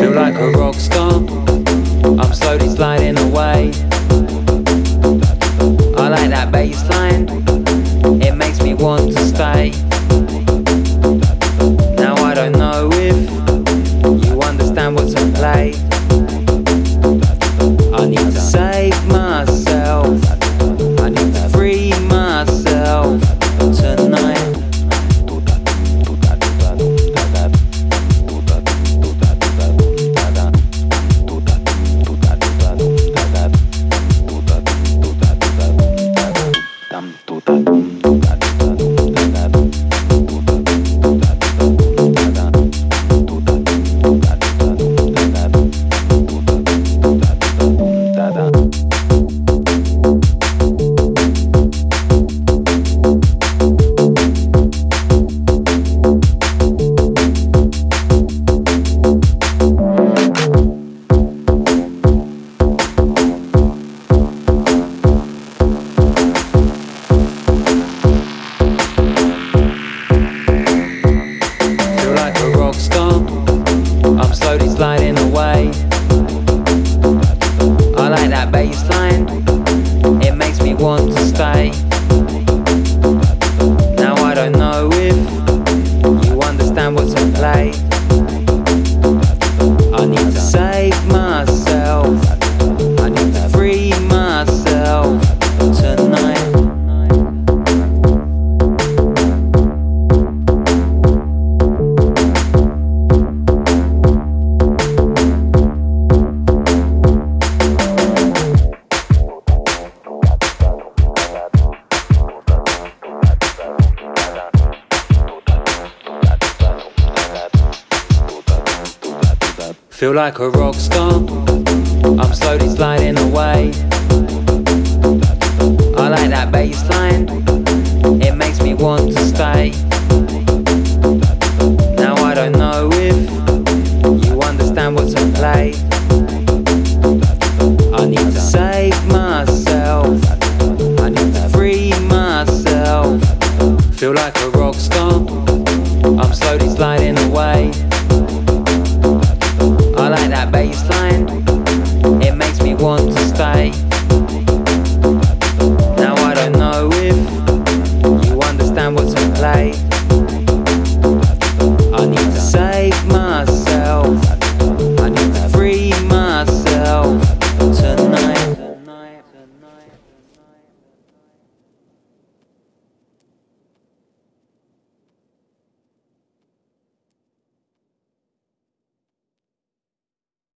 Feel like a rock star. I'm slowly sliding away. I like that bass line. It makes me want to stay. Feel like that bass line. It makes me want to stay. Feel like a rock star. I'm slowly sliding away. I like that bass line. It makes me want to stay. Now I don't know if you understand what's at play. I need to save myself. I need to free myself. Feel like a rock star. I'm slowly sliding away. I like that bass line. It makes me want to stay.